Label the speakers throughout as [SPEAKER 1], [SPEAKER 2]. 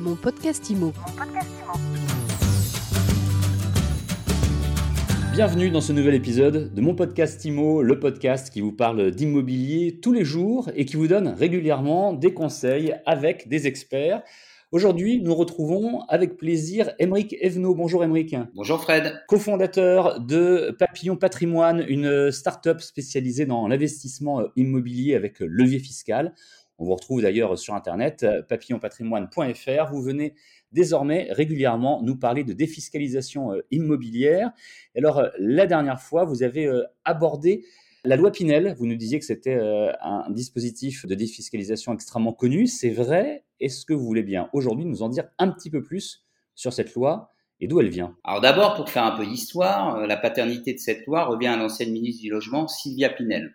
[SPEAKER 1] Mon podcast IMO.
[SPEAKER 2] Bienvenue dans ce nouvel épisode de mon podcast IMO, le podcast qui vous parle d'immobilier tous les jours et qui vous donne régulièrement des conseils avec des experts. Aujourd'hui, nous retrouvons avec plaisir Émeric Evenot. Bonjour Émeric.
[SPEAKER 3] Bonjour Fred.
[SPEAKER 2] Cofondateur de Papillon Patrimoine, une start-up spécialisée dans l'investissement immobilier avec levier fiscal. On vous retrouve d'ailleurs sur Internet, papillonpatrimoine.fr. Vous venez désormais régulièrement nous parler de défiscalisation immobilière. Alors, la dernière fois, vous avez abordé la loi Pinel, vous nous disiez que c'était euh, un dispositif de défiscalisation extrêmement connu. C'est vrai? Est-ce que vous voulez bien aujourd'hui nous en dire un petit peu plus sur cette loi et d'où elle vient?
[SPEAKER 3] Alors d'abord, pour faire un peu d'histoire, euh, la paternité de cette loi revient à l'ancienne ministre du Logement, Sylvia Pinel.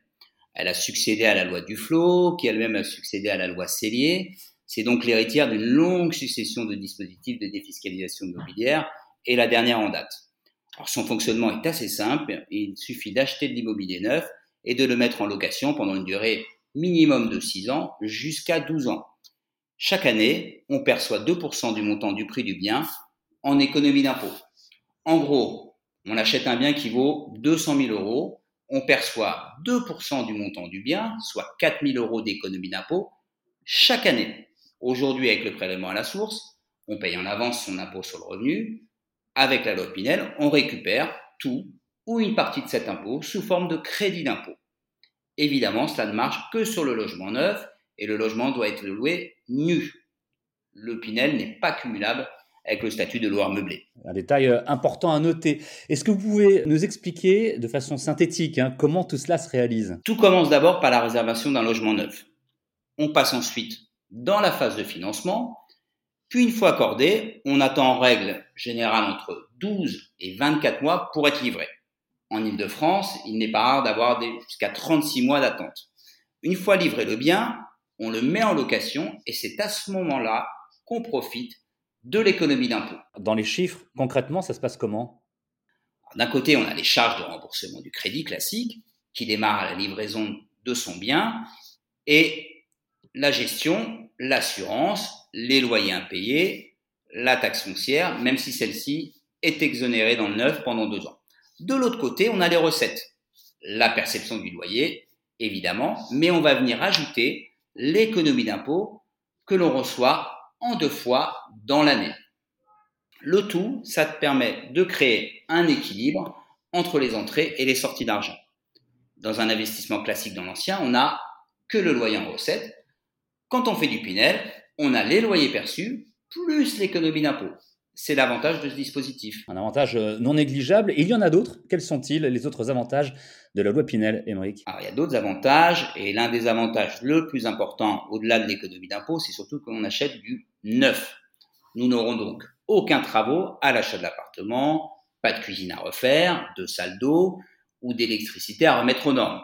[SPEAKER 3] Elle a succédé à la loi Duflot, qui elle-même a succédé à la loi Cellier. C'est donc l'héritière d'une longue succession de dispositifs de défiscalisation immobilière et la dernière en date. Alors son fonctionnement est assez simple, il suffit d'acheter de l'immobilier neuf et de le mettre en location pendant une durée minimum de 6 ans jusqu'à 12 ans. Chaque année, on perçoit 2% du montant du prix du bien en économie d'impôt. En gros, on achète un bien qui vaut 200 000 euros, on perçoit 2% du montant du bien, soit 4 000 euros d'économie d'impôt, chaque année. Aujourd'hui, avec le prélèvement à la source, on paye en avance son impôt sur le revenu, avec la loi Pinel, on récupère tout ou une partie de cet impôt sous forme de crédit d'impôt. Évidemment, cela ne marche que sur le logement neuf et le logement doit être loué nu. Le Pinel n'est pas cumulable avec le statut de loueur meublé.
[SPEAKER 2] Un détail euh, important à noter. Est-ce que vous pouvez nous expliquer de façon synthétique hein, comment tout cela se réalise?
[SPEAKER 3] Tout commence d'abord par la réservation d'un logement neuf. On passe ensuite dans la phase de financement puis une fois accordé, on attend en règle générale entre 12 et 24 mois pour être livré. En Ile-de-France, il n'est pas rare d'avoir jusqu'à 36 mois d'attente. Une fois livré le bien, on le met en location et c'est à ce moment-là qu'on profite de l'économie d'impôt.
[SPEAKER 2] Dans les chiffres, concrètement, ça se passe comment?
[SPEAKER 3] D'un côté, on a les charges de remboursement du crédit classique qui démarrent à la livraison de son bien et la gestion, l'assurance, les loyers impayés, la taxe foncière, même si celle-ci est exonérée dans le neuf pendant deux ans. De l'autre côté, on a les recettes. La perception du loyer, évidemment, mais on va venir ajouter l'économie d'impôt que l'on reçoit en deux fois dans l'année. Le tout, ça te permet de créer un équilibre entre les entrées et les sorties d'argent. Dans un investissement classique dans l'ancien, on n'a que le loyer en recette. Quand on fait du Pinel, on a les loyers perçus plus l'économie d'impôt. C'est l'avantage de ce dispositif.
[SPEAKER 2] Un avantage euh, non négligeable. Et il y en a d'autres. Quels sont-ils les autres avantages de la loi Pinel, Émeric?
[SPEAKER 3] Alors, il y a d'autres avantages. Et l'un des avantages le plus important, au-delà de l'économie d'impôt, c'est surtout qu'on achète du neuf. Nous n'aurons donc aucun travaux à l'achat de l'appartement, pas de cuisine à refaire, de salle d'eau ou d'électricité à remettre aux normes.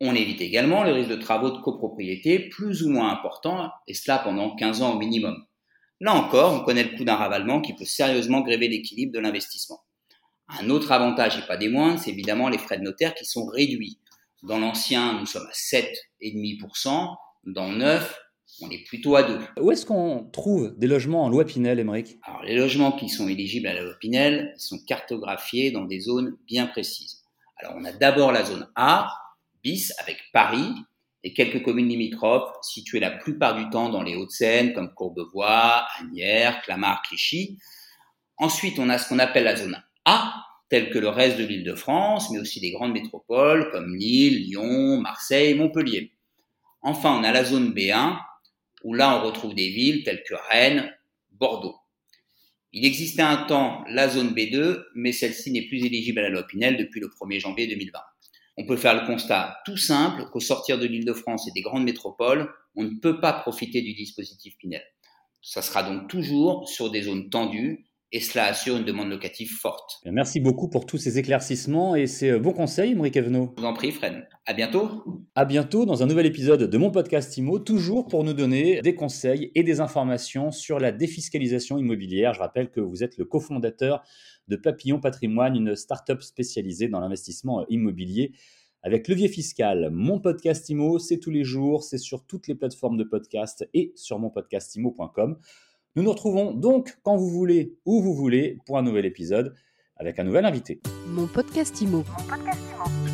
[SPEAKER 3] On évite également le risque de travaux de copropriété plus ou moins importants, et cela pendant 15 ans au minimum. Là encore, on connaît le coût d'un ravalement qui peut sérieusement gréver l'équilibre de l'investissement. Un autre avantage, et pas des moindres, c'est évidemment les frais de notaire qui sont réduits. Dans l'ancien, nous sommes à 7,5%. Dans le neuf, on est plutôt à 2.
[SPEAKER 2] Où est-ce qu'on trouve des logements en loi Pinel, Émeric?
[SPEAKER 3] Alors, les logements qui sont éligibles à la loi Pinel, ils sont cartographiés dans des zones bien précises. Alors, on a d'abord la zone A, bis avec Paris et quelques communes limitrophes situées la plupart du temps dans les Hauts-de-Seine comme Courbevoie, Agnières, Clamart, Clichy. Ensuite, on a ce qu'on appelle la zone A, telle que le reste de l'île de France, mais aussi des grandes métropoles comme Lille, Lyon, Marseille, Montpellier. Enfin, on a la zone B1, où là on retrouve des villes telles que Rennes, Bordeaux. Il existait un temps la zone B2, mais celle-ci n'est plus éligible à la loi Pinel depuis le 1er janvier 2020 on peut faire le constat tout simple qu'au sortir de l'île de France et des grandes métropoles, on ne peut pas profiter du dispositif Pinel. Ça sera donc toujours sur des zones tendues et cela assure une demande locative forte.
[SPEAKER 2] Merci beaucoup pour tous ces éclaircissements et ces bons conseils, Maurice Evenot.
[SPEAKER 3] Je vous en prie, Fred. À bientôt.
[SPEAKER 2] À bientôt dans un nouvel épisode de mon podcast IMO, toujours pour nous donner des conseils et des informations sur la défiscalisation immobilière. Je rappelle que vous êtes le cofondateur de Papillon Patrimoine, une start-up spécialisée dans l'investissement immobilier avec levier fiscal. Mon podcast IMO, c'est tous les jours, c'est sur toutes les plateformes de podcast et sur monpodcastimo.com. Nous nous retrouvons donc quand vous voulez, où vous voulez, pour un nouvel épisode avec un nouvel invité.
[SPEAKER 1] Mon podcast Imo. Mon podcast Imo.